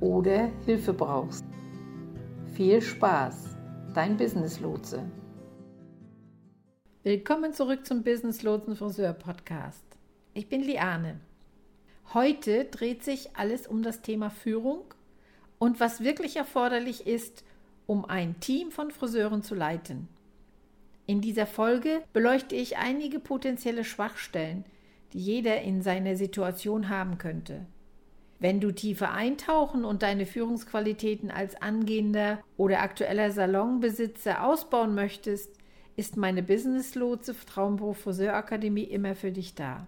oder Hilfe brauchst. Viel Spaß, dein Business Lotse. Willkommen zurück zum Business Lotsen Friseur Podcast. Ich bin Liane. Heute dreht sich alles um das Thema Führung und was wirklich erforderlich ist, um ein Team von Friseuren zu leiten. In dieser Folge beleuchte ich einige potenzielle Schwachstellen, die jeder in seiner Situation haben könnte. Wenn du tiefer eintauchen und deine Führungsqualitäten als angehender oder aktueller Salonbesitzer ausbauen möchtest, ist meine Business-Lotse Traumberuf Friseurakademie immer für dich da.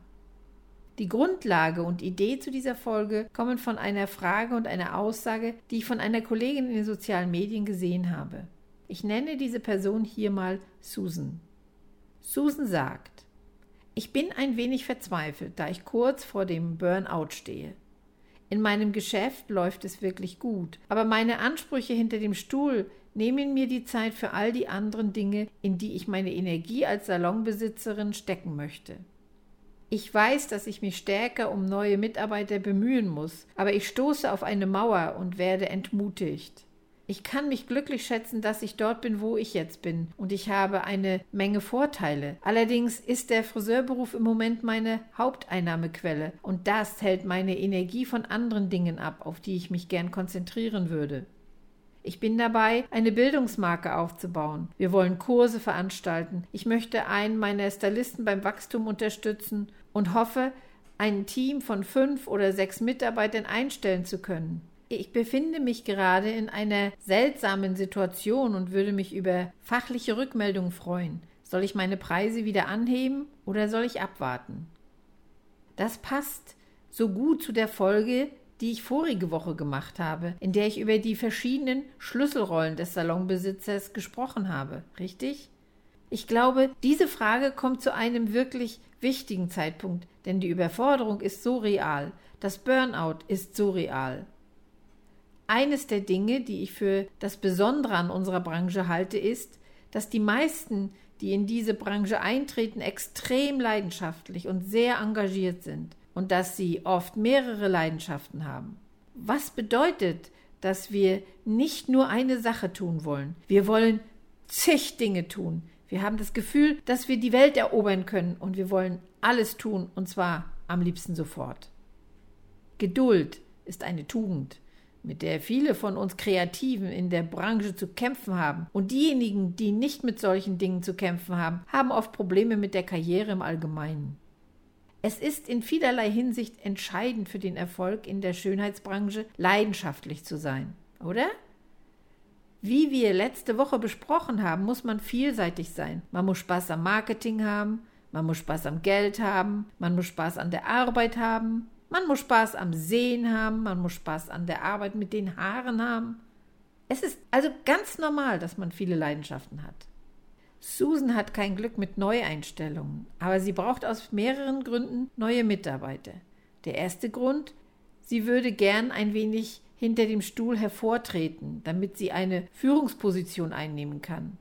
Die Grundlage und Idee zu dieser Folge kommen von einer Frage und einer Aussage, die ich von einer Kollegin in den sozialen Medien gesehen habe. Ich nenne diese Person hier mal Susan. Susan sagt, ich bin ein wenig verzweifelt, da ich kurz vor dem Burnout stehe. In meinem Geschäft läuft es wirklich gut, aber meine Ansprüche hinter dem Stuhl nehmen mir die Zeit für all die anderen Dinge, in die ich meine Energie als Salonbesitzerin stecken möchte. Ich weiß, dass ich mich stärker um neue Mitarbeiter bemühen muss, aber ich stoße auf eine Mauer und werde entmutigt. Ich kann mich glücklich schätzen, dass ich dort bin, wo ich jetzt bin, und ich habe eine Menge Vorteile. Allerdings ist der Friseurberuf im Moment meine Haupteinnahmequelle, und das hält meine Energie von anderen Dingen ab, auf die ich mich gern konzentrieren würde. Ich bin dabei, eine Bildungsmarke aufzubauen. Wir wollen Kurse veranstalten. Ich möchte einen meiner Stylisten beim Wachstum unterstützen und hoffe, ein Team von fünf oder sechs Mitarbeitern einstellen zu können. Ich befinde mich gerade in einer seltsamen Situation und würde mich über fachliche Rückmeldungen freuen. Soll ich meine Preise wieder anheben oder soll ich abwarten? Das passt so gut zu der Folge, die ich vorige Woche gemacht habe, in der ich über die verschiedenen Schlüsselrollen des Salonbesitzers gesprochen habe, richtig? Ich glaube, diese Frage kommt zu einem wirklich wichtigen Zeitpunkt, denn die Überforderung ist so real, das Burnout ist so real. Eines der Dinge, die ich für das Besondere an unserer Branche halte, ist, dass die meisten, die in diese Branche eintreten, extrem leidenschaftlich und sehr engagiert sind und dass sie oft mehrere Leidenschaften haben. Was bedeutet, dass wir nicht nur eine Sache tun wollen. Wir wollen zig Dinge tun. Wir haben das Gefühl, dass wir die Welt erobern können und wir wollen alles tun und zwar am liebsten sofort. Geduld ist eine Tugend mit der viele von uns Kreativen in der Branche zu kämpfen haben. Und diejenigen, die nicht mit solchen Dingen zu kämpfen haben, haben oft Probleme mit der Karriere im Allgemeinen. Es ist in vielerlei Hinsicht entscheidend für den Erfolg in der Schönheitsbranche, leidenschaftlich zu sein, oder? Wie wir letzte Woche besprochen haben, muss man vielseitig sein. Man muss Spaß am Marketing haben, man muss Spaß am Geld haben, man muss Spaß an der Arbeit haben, man muss Spaß am Sehen haben, man muss Spaß an der Arbeit mit den Haaren haben. Es ist also ganz normal, dass man viele Leidenschaften hat. Susan hat kein Glück mit Neueinstellungen, aber sie braucht aus mehreren Gründen neue Mitarbeiter. Der erste Grund, sie würde gern ein wenig hinter dem Stuhl hervortreten, damit sie eine Führungsposition einnehmen kann.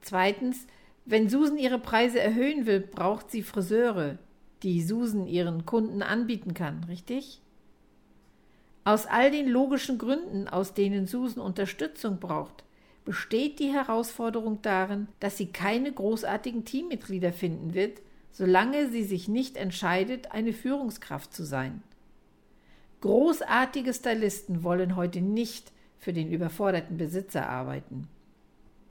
Zweitens, wenn Susan ihre Preise erhöhen will, braucht sie Friseure, die Susan ihren Kunden anbieten kann, richtig? Aus all den logischen Gründen, aus denen Susan Unterstützung braucht, besteht die Herausforderung darin, dass sie keine großartigen Teammitglieder finden wird, solange sie sich nicht entscheidet, eine Führungskraft zu sein. Großartige Stylisten wollen heute nicht für den überforderten Besitzer arbeiten.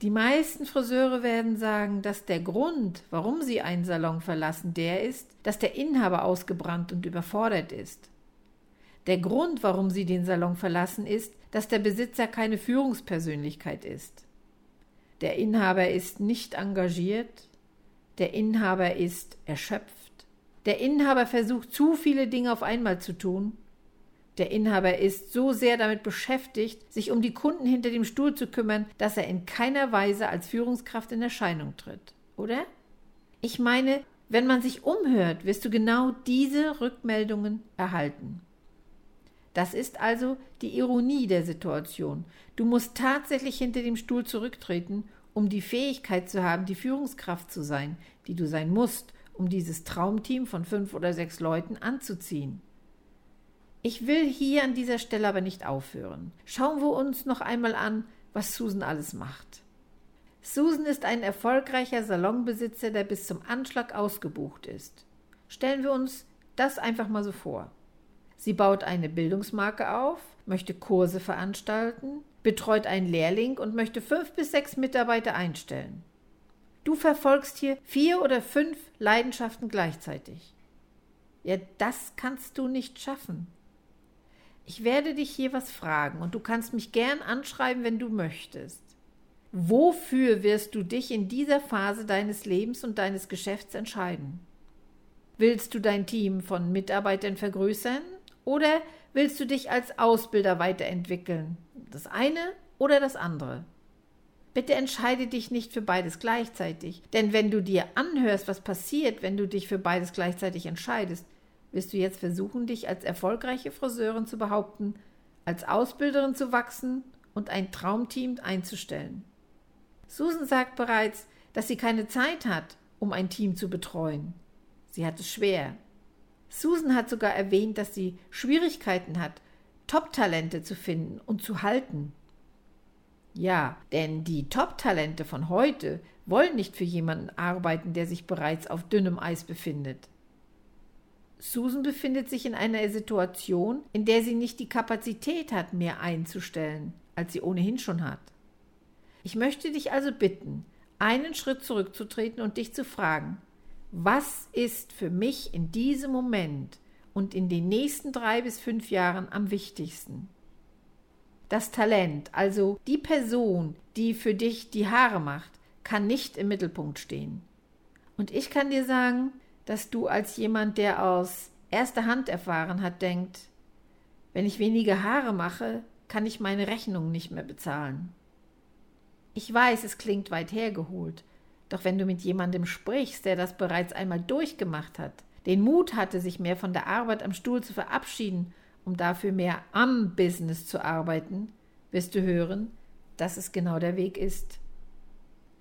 Die meisten Friseure werden sagen, dass der Grund, warum sie einen Salon verlassen, der ist, dass der Inhaber ausgebrannt und überfordert ist. Der Grund, warum sie den Salon verlassen, ist, dass der Besitzer keine Führungspersönlichkeit ist. Der Inhaber ist nicht engagiert, der Inhaber ist erschöpft, der Inhaber versucht zu viele Dinge auf einmal zu tun der Inhaber ist so sehr damit beschäftigt, sich um die Kunden hinter dem Stuhl zu kümmern, dass er in keiner Weise als Führungskraft in Erscheinung tritt, oder? Ich meine, wenn man sich umhört, wirst du genau diese Rückmeldungen erhalten. Das ist also die Ironie der Situation. Du musst tatsächlich hinter dem Stuhl zurücktreten, um die Fähigkeit zu haben, die Führungskraft zu sein, die du sein musst, um dieses Traumteam von fünf oder sechs Leuten anzuziehen. Ich will hier an dieser Stelle aber nicht aufhören. Schauen wir uns noch einmal an, was Susan alles macht. Susan ist ein erfolgreicher Salonbesitzer, der bis zum Anschlag ausgebucht ist. Stellen wir uns das einfach mal so vor. Sie baut eine Bildungsmarke auf, möchte Kurse veranstalten, betreut einen Lehrling und möchte fünf bis sechs Mitarbeiter einstellen. Du verfolgst hier vier oder fünf Leidenschaften gleichzeitig. Ja, das kannst du nicht schaffen. Ich werde dich hier was fragen und du kannst mich gern anschreiben, wenn du möchtest. Wofür wirst du dich in dieser Phase deines Lebens und deines Geschäfts entscheiden? Willst du dein Team von Mitarbeitern vergrößern oder willst du dich als Ausbilder weiterentwickeln? Das eine oder das andere? Bitte entscheide dich nicht für beides gleichzeitig, denn wenn du dir anhörst, was passiert, wenn du dich für beides gleichzeitig entscheidest, wirst du jetzt versuchen, dich als erfolgreiche Friseurin zu behaupten, als Ausbilderin zu wachsen und ein Traumteam einzustellen. Susan sagt bereits, dass sie keine Zeit hat, um ein Team zu betreuen. Sie hat es schwer. Susan hat sogar erwähnt, dass sie Schwierigkeiten hat, Top-Talente zu finden und zu halten. Ja, denn die Top-Talente von heute wollen nicht für jemanden arbeiten, der sich bereits auf dünnem Eis befindet. Susan befindet sich in einer Situation, in der sie nicht die Kapazität hat, mehr einzustellen, als sie ohnehin schon hat. Ich möchte dich also bitten, einen Schritt zurückzutreten und dich zu fragen, was ist für mich in diesem Moment und in den nächsten drei bis fünf Jahren am wichtigsten? Das Talent, also die Person, die für dich die Haare macht, kann nicht im Mittelpunkt stehen. Und ich kann dir sagen, dass du als jemand, der aus erster Hand erfahren hat, denkt, wenn ich weniger Haare mache, kann ich meine Rechnung nicht mehr bezahlen. Ich weiß, es klingt weit hergeholt, doch wenn du mit jemandem sprichst, der das bereits einmal durchgemacht hat, den Mut hatte, sich mehr von der Arbeit am Stuhl zu verabschieden, um dafür mehr am Business zu arbeiten, wirst du hören, dass es genau der Weg ist.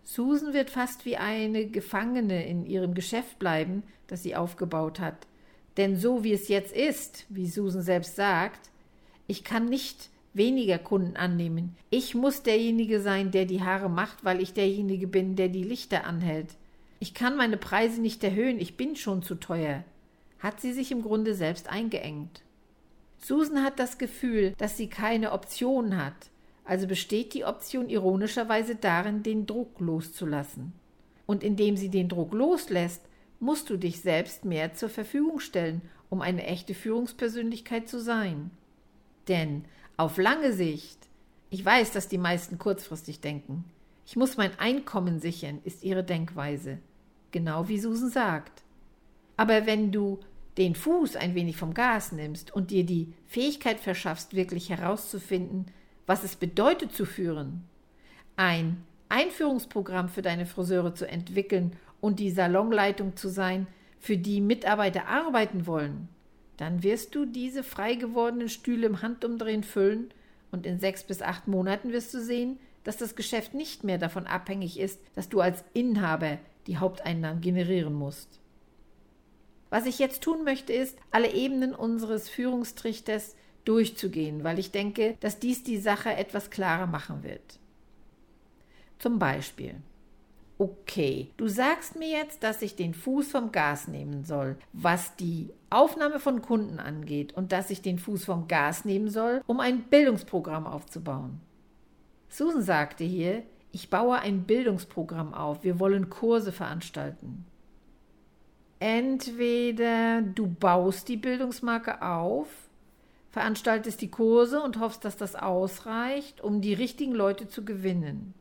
Susan wird fast wie eine Gefangene in ihrem Geschäft bleiben, das sie aufgebaut hat. Denn so wie es jetzt ist, wie Susan selbst sagt, ich kann nicht weniger Kunden annehmen. Ich muss derjenige sein, der die Haare macht, weil ich derjenige bin, der die Lichter anhält. Ich kann meine Preise nicht erhöhen, ich bin schon zu teuer. Hat sie sich im Grunde selbst eingeengt. Susan hat das Gefühl, dass sie keine Option hat, also besteht die Option ironischerweise darin, den Druck loszulassen. Und indem sie den Druck loslässt, musst du dich selbst mehr zur Verfügung stellen, um eine echte Führungspersönlichkeit zu sein. Denn auf lange Sicht, ich weiß, dass die meisten kurzfristig denken, ich muss mein Einkommen sichern, ist ihre Denkweise. Genau wie Susan sagt. Aber wenn du den Fuß ein wenig vom Gas nimmst und dir die Fähigkeit verschaffst, wirklich herauszufinden, was es bedeutet zu führen, ein Einführungsprogramm für deine Friseure zu entwickeln und die Salonleitung zu sein, für die Mitarbeiter arbeiten wollen, dann wirst du diese frei gewordenen Stühle im Handumdrehen füllen und in sechs bis acht Monaten wirst du sehen, dass das Geschäft nicht mehr davon abhängig ist, dass du als Inhaber die Haupteinnahmen generieren musst. Was ich jetzt tun möchte, ist, alle Ebenen unseres Führungstrichters durchzugehen, weil ich denke, dass dies die Sache etwas klarer machen wird. Zum Beispiel. Okay, du sagst mir jetzt, dass ich den Fuß vom Gas nehmen soll, was die Aufnahme von Kunden angeht und dass ich den Fuß vom Gas nehmen soll, um ein Bildungsprogramm aufzubauen. Susan sagte hier, ich baue ein Bildungsprogramm auf, wir wollen Kurse veranstalten. Entweder du baust die Bildungsmarke auf, veranstaltest die Kurse und hoffst, dass das ausreicht, um die richtigen Leute zu gewinnen.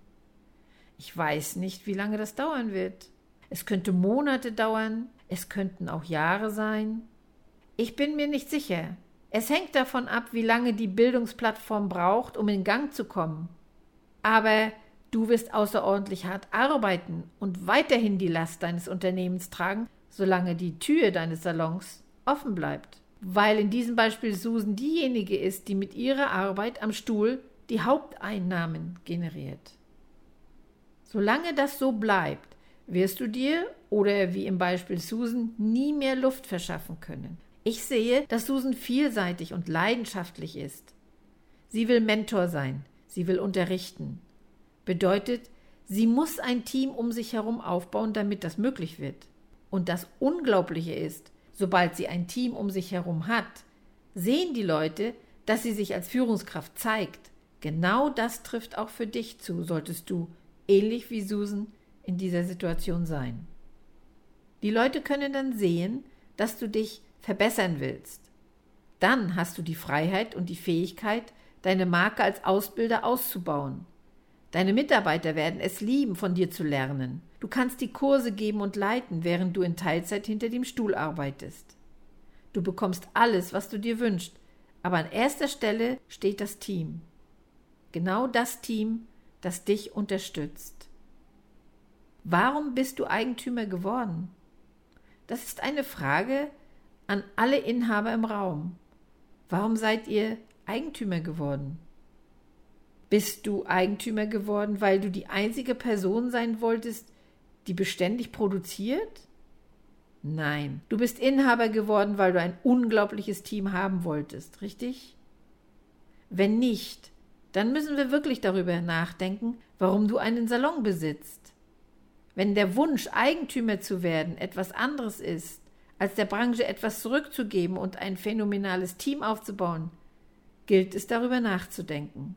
Ich weiß nicht, wie lange das dauern wird. Es könnte Monate dauern, es könnten auch Jahre sein. Ich bin mir nicht sicher. Es hängt davon ab, wie lange die Bildungsplattform braucht, um in Gang zu kommen. Aber du wirst außerordentlich hart arbeiten und weiterhin die Last deines Unternehmens tragen, solange die Tür deines Salons offen bleibt. Weil in diesem Beispiel Susan diejenige ist, die mit ihrer Arbeit am Stuhl die Haupteinnahmen generiert. Solange das so bleibt, wirst du dir oder wie im Beispiel Susan nie mehr Luft verschaffen können. Ich sehe, dass Susan vielseitig und leidenschaftlich ist. Sie will Mentor sein, sie will unterrichten. Bedeutet, sie muss ein Team um sich herum aufbauen, damit das möglich wird. Und das Unglaubliche ist, sobald sie ein Team um sich herum hat, sehen die Leute, dass sie sich als Führungskraft zeigt. Genau das trifft auch für dich zu, solltest du, ähnlich wie Susan, in dieser Situation sein. Die Leute können dann sehen, dass du dich verbessern willst. Dann hast du die Freiheit und die Fähigkeit, deine Marke als Ausbilder auszubauen. Deine Mitarbeiter werden es lieben, von dir zu lernen. Du kannst die Kurse geben und leiten, während du in Teilzeit hinter dem Stuhl arbeitest. Du bekommst alles, was du dir wünschst, aber an erster Stelle steht das Team. Genau das Team, das dich unterstützt. Warum bist du Eigentümer geworden? Das ist eine Frage an alle Inhaber im Raum. Warum seid ihr Eigentümer geworden? Bist du Eigentümer geworden, weil du die einzige Person sein wolltest, die beständig produziert? Nein, du bist Inhaber geworden, weil du ein unglaubliches Team haben wolltest, richtig? Wenn nicht, dann müssen wir wirklich darüber nachdenken, warum du einen Salon besitzt. Wenn der Wunsch, Eigentümer zu werden, etwas anderes ist, als der Branche etwas zurückzugeben und ein phänomenales Team aufzubauen, gilt es darüber nachzudenken.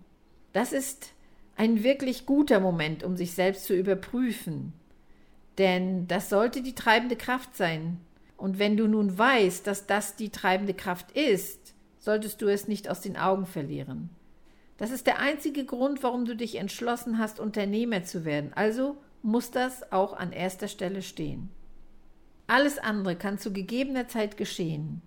Das ist ein wirklich guter Moment, um sich selbst zu überprüfen. Denn das sollte die treibende Kraft sein. Und wenn du nun weißt, dass das die treibende Kraft ist, solltest du es nicht aus den Augen verlieren. Das ist der einzige Grund, warum du dich entschlossen hast, Unternehmer zu werden. Also muss das auch an erster Stelle stehen. Alles andere kann zu gegebener Zeit geschehen.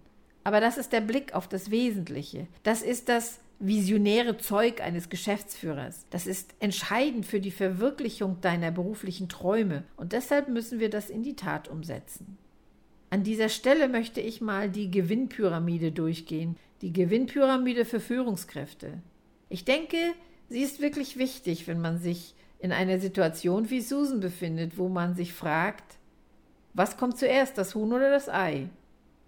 Aber das ist der Blick auf das Wesentliche. Das ist das visionäre Zeug eines Geschäftsführers. Das ist entscheidend für die Verwirklichung deiner beruflichen Träume. Und deshalb müssen wir das in die Tat umsetzen. An dieser Stelle möchte ich mal die Gewinnpyramide durchgehen. Die Gewinnpyramide für Führungskräfte. Ich denke, sie ist wirklich wichtig, wenn man sich in einer Situation wie Susan befindet, wo man sich fragt, was kommt zuerst, das Huhn oder das Ei?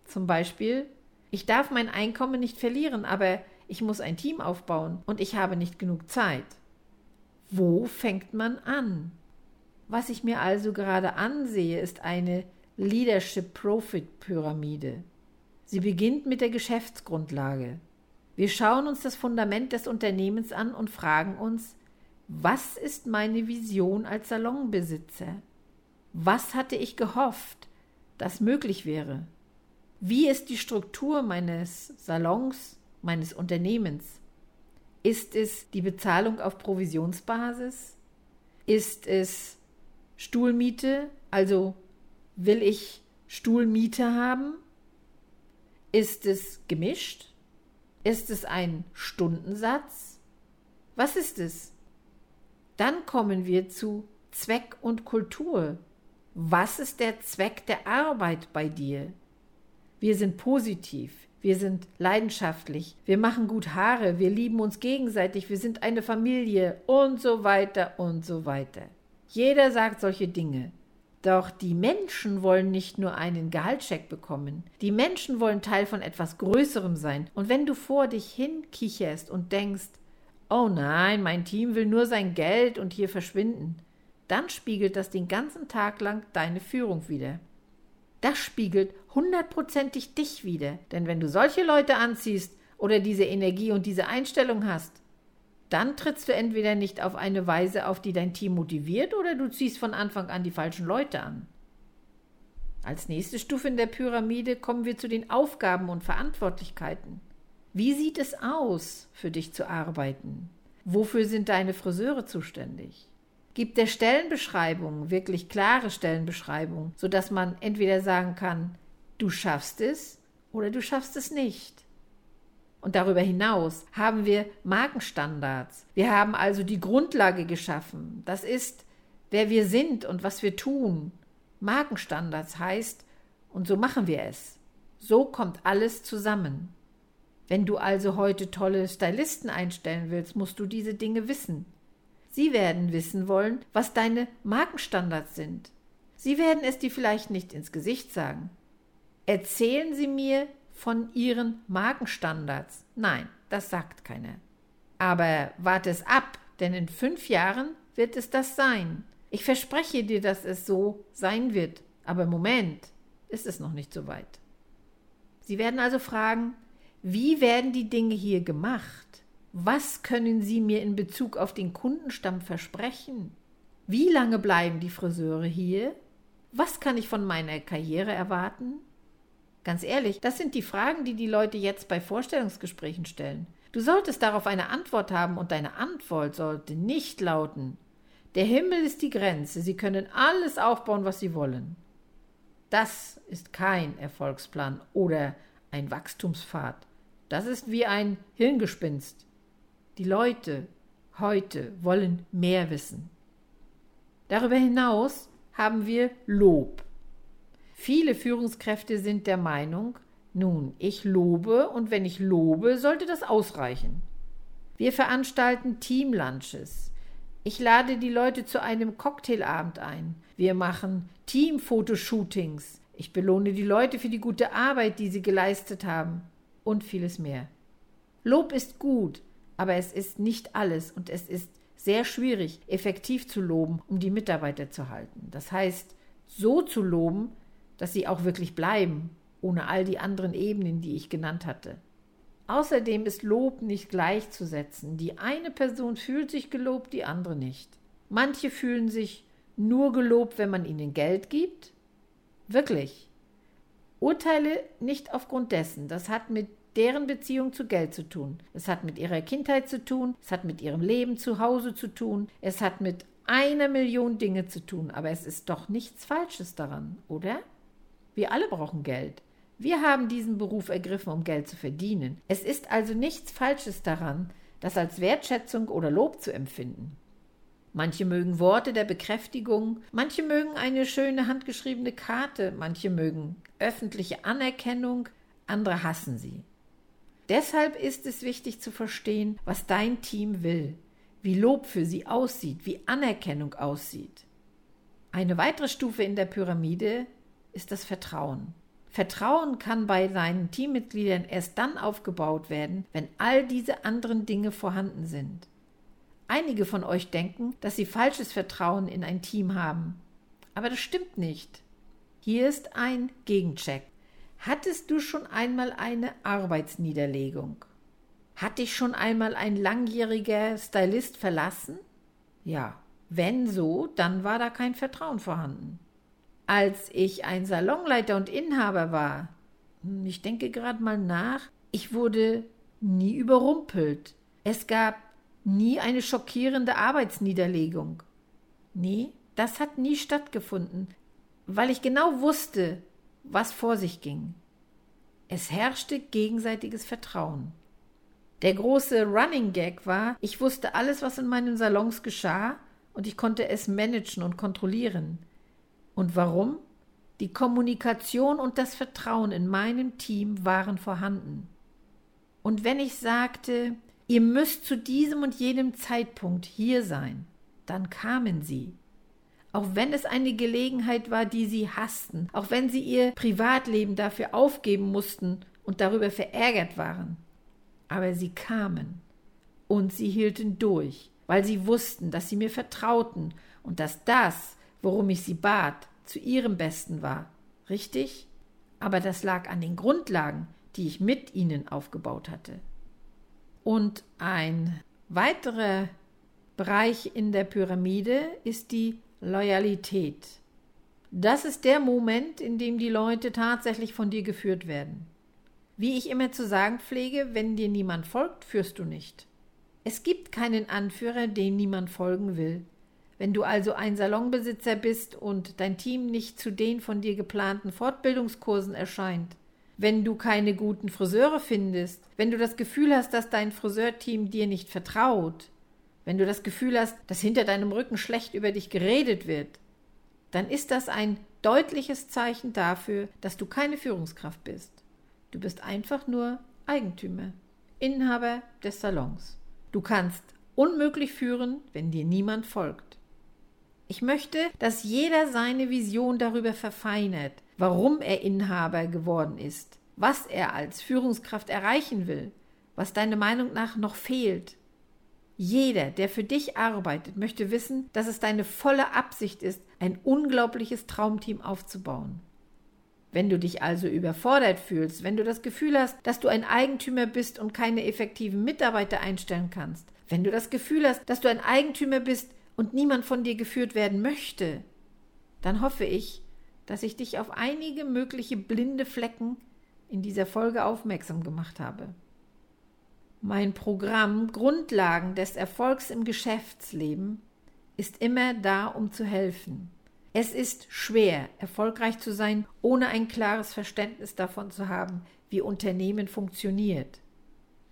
Zum Beispiel, ich darf mein Einkommen nicht verlieren, aber ich muss ein Team aufbauen und ich habe nicht genug Zeit. Wo fängt man an? Was ich mir also gerade ansehe, ist eine Leadership Profit Pyramide. Sie beginnt mit der Geschäftsgrundlage. Wir schauen uns das Fundament des Unternehmens an und fragen uns, was ist meine Vision als Salonbesitzer? Was hatte ich gehofft, das möglich wäre? Wie ist die Struktur meines Salons, meines Unternehmens? Ist es die Bezahlung auf Provisionsbasis? Ist es Stuhlmiete? Also will ich Stuhlmiete haben? Ist es gemischt? Ist es ein Stundensatz? Was ist es? Dann kommen wir zu Zweck und Kultur. Was ist der Zweck der Arbeit bei dir? Wir sind positiv, wir sind leidenschaftlich, wir machen gut Haare, wir lieben uns gegenseitig, wir sind eine Familie und so weiter und so weiter. Jeder sagt solche Dinge. Doch die Menschen wollen nicht nur einen Gehaltscheck bekommen. Die Menschen wollen Teil von etwas Größerem sein. Und wenn du vor dich hinkicherst und denkst, oh nein, mein Team will nur sein Geld und hier verschwinden, dann spiegelt das den ganzen Tag lang deine Führung wieder. Das spiegelt hundertprozentig dich wieder, denn wenn du solche Leute anziehst oder diese Energie und diese Einstellung hast, dann trittst du entweder nicht auf eine Weise auf, die dein Team motiviert, oder du ziehst von Anfang an die falschen Leute an. Als nächste Stufe in der Pyramide kommen wir zu den Aufgaben und Verantwortlichkeiten. Wie sieht es aus, für dich zu arbeiten? Wofür sind deine Friseure zuständig? Gibt der Stellenbeschreibung wirklich klare Stellenbeschreibung, sodass man entweder sagen kann, du schaffst es oder du schaffst es nicht. Und darüber hinaus haben wir Markenstandards. Wir haben also die Grundlage geschaffen. Das ist, wer wir sind und was wir tun. Markenstandards heißt, und so machen wir es. So kommt alles zusammen. Wenn du also heute tolle Stylisten einstellen willst, musst du diese Dinge wissen. Sie werden wissen wollen, was deine Markenstandards sind. Sie werden es dir vielleicht nicht ins Gesicht sagen. Erzählen Sie mir von Ihren Markenstandards. Nein, das sagt keiner. Aber warte es ab, denn in fünf Jahren wird es das sein. Ich verspreche dir, dass es so sein wird. Aber im Moment ist es noch nicht so weit. Sie werden also fragen, wie werden die Dinge hier gemacht? Was können Sie mir in Bezug auf den Kundenstamm versprechen? Wie lange bleiben die Friseure hier? Was kann ich von meiner Karriere erwarten? Ganz ehrlich, das sind die Fragen, die die Leute jetzt bei Vorstellungsgesprächen stellen. Du solltest darauf eine Antwort haben und deine Antwort sollte nicht lauten, der Himmel ist die Grenze, Sie können alles aufbauen, was Sie wollen. Das ist kein Erfolgsplan oder ein Wachstumspfad. Das ist wie ein Hirngespinst. Die Leute heute wollen mehr wissen. Darüber hinaus haben wir Lob. Viele Führungskräfte sind der Meinung, nun, ich lobe und wenn ich lobe, sollte das ausreichen. Wir veranstalten Teamlunches. Ich lade die Leute zu einem Cocktailabend ein. Wir machen Teamfotoshootings. Ich belohne die Leute für die gute Arbeit, die sie geleistet haben und vieles mehr. Lob ist gut, aber es ist nicht alles und es ist sehr schwierig, effektiv zu loben, um die Mitarbeiter zu halten. Das heißt, so zu loben, dass sie auch wirklich bleiben, ohne all die anderen Ebenen, die ich genannt hatte. Außerdem ist Lob nicht gleichzusetzen. Die eine Person fühlt sich gelobt, die andere nicht. Manche fühlen sich nur gelobt, wenn man ihnen Geld gibt. Wirklich. Urteile nicht aufgrund dessen. Das hat mit deren Beziehung zu Geld zu tun. Es hat mit ihrer Kindheit zu tun. Es hat mit ihrem Leben zu Hause zu tun. Es hat mit einer Million Dinge zu tun. Aber es ist doch nichts Falsches daran, oder? Wir alle brauchen Geld. Wir haben diesen Beruf ergriffen, um Geld zu verdienen. Es ist also nichts Falsches daran, das als Wertschätzung oder Lob zu empfinden. Manche mögen Worte der Bekräftigung, manche mögen eine schöne handgeschriebene Karte, manche mögen öffentliche Anerkennung, andere hassen sie. Deshalb ist es wichtig zu verstehen, was dein Team will, wie Lob für sie aussieht, wie Anerkennung aussieht. Eine weitere Stufe in der Pyramide ist das Vertrauen. Vertrauen kann bei seinen Teammitgliedern erst dann aufgebaut werden, wenn all diese anderen Dinge vorhanden sind. Einige von euch denken, dass sie falsches Vertrauen in ein Team haben. Aber das stimmt nicht. Hier ist ein Gegencheck. Hattest du schon einmal eine Arbeitsniederlegung? Hat dich schon einmal ein langjähriger Stylist verlassen? Ja, wenn so, dann war da kein Vertrauen vorhanden als ich ein Salonleiter und Inhaber war. Hm, ich denke gerade mal nach. Ich wurde nie überrumpelt. Es gab nie eine schockierende Arbeitsniederlegung. Nee, das hat nie stattgefunden, weil ich genau wusste, was vor sich ging. Es herrschte gegenseitiges Vertrauen. Der große Running Gag war, ich wusste alles, was in meinen Salons geschah, und ich konnte es managen und kontrollieren. Und warum? Die Kommunikation und das Vertrauen in meinem Team waren vorhanden. Und wenn ich sagte, ihr müsst zu diesem und jenem Zeitpunkt hier sein, dann kamen sie. Auch wenn es eine Gelegenheit war, die sie hassten, auch wenn sie ihr Privatleben dafür aufgeben mussten und darüber verärgert waren. Aber sie kamen und sie hielten durch, weil sie wussten, dass sie mir vertrauten und dass das, worum ich sie bat, zu ihrem Besten war. Richtig? Aber das lag an den Grundlagen, die ich mit ihnen aufgebaut hatte. Und ein weiterer Bereich in der Pyramide ist die Loyalität. Das ist der Moment, in dem die Leute tatsächlich von dir geführt werden. Wie ich immer zu sagen pflege, wenn dir niemand folgt, führst du nicht. Es gibt keinen Anführer, dem niemand folgen will. Wenn du also ein Salonbesitzer bist und dein Team nicht zu den von dir geplanten Fortbildungskursen erscheint, wenn du keine guten Friseure findest, wenn du das Gefühl hast, dass dein Friseurteam dir nicht vertraut, wenn du das Gefühl hast, dass hinter deinem Rücken schlecht über dich geredet wird, dann ist das ein deutliches Zeichen dafür, dass du keine Führungskraft bist. Du bist einfach nur Eigentümer, Inhaber des Salons. Du kannst unmöglich führen, wenn dir niemand folgt. Ich möchte, dass jeder seine Vision darüber verfeinert, warum er Inhaber geworden ist, was er als Führungskraft erreichen will, was deiner Meinung nach noch fehlt. Jeder, der für dich arbeitet, möchte wissen, dass es deine volle Absicht ist, ein unglaubliches Traumteam aufzubauen. Wenn du dich also überfordert fühlst, wenn du das Gefühl hast, dass du ein Eigentümer bist und keine effektiven Mitarbeiter einstellen kannst, wenn du das Gefühl hast, dass du ein Eigentümer bist und niemand von dir geführt werden möchte, dann hoffe ich, dass ich dich auf einige mögliche blinde Flecken in dieser Folge aufmerksam gemacht habe. Mein Programm Grundlagen des Erfolgs im Geschäftsleben ist immer da, um zu helfen. Es ist schwer, erfolgreich zu sein, ohne ein klares Verständnis davon zu haben, wie Unternehmen funktioniert.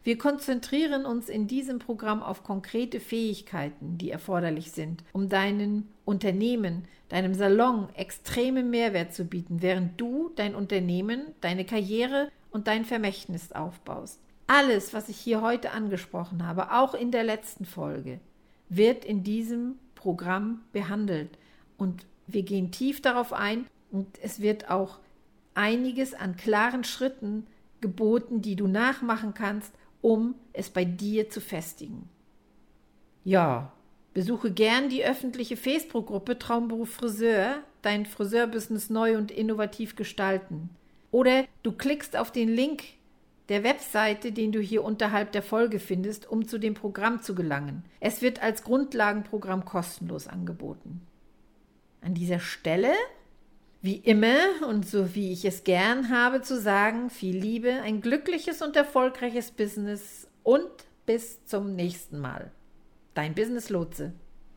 Wir konzentrieren uns in diesem Programm auf konkrete Fähigkeiten, die erforderlich sind, um deinem Unternehmen, deinem Salon extreme Mehrwert zu bieten, während du dein Unternehmen, deine Karriere und dein Vermächtnis aufbaust. Alles, was ich hier heute angesprochen habe, auch in der letzten Folge, wird in diesem Programm behandelt und wir gehen tief darauf ein und es wird auch einiges an klaren Schritten geboten, die du nachmachen kannst, um es bei dir zu festigen. Ja, besuche gern die öffentliche Facebook-Gruppe Traumberuf Friseur, dein Friseurbusiness neu und innovativ gestalten. Oder du klickst auf den Link der Webseite, den du hier unterhalb der Folge findest, um zu dem Programm zu gelangen. Es wird als Grundlagenprogramm kostenlos angeboten. An dieser Stelle, wie immer und so wie ich es gern habe zu sagen, viel Liebe, ein glückliches und erfolgreiches Business und bis zum nächsten Mal. Dein Business Lotse.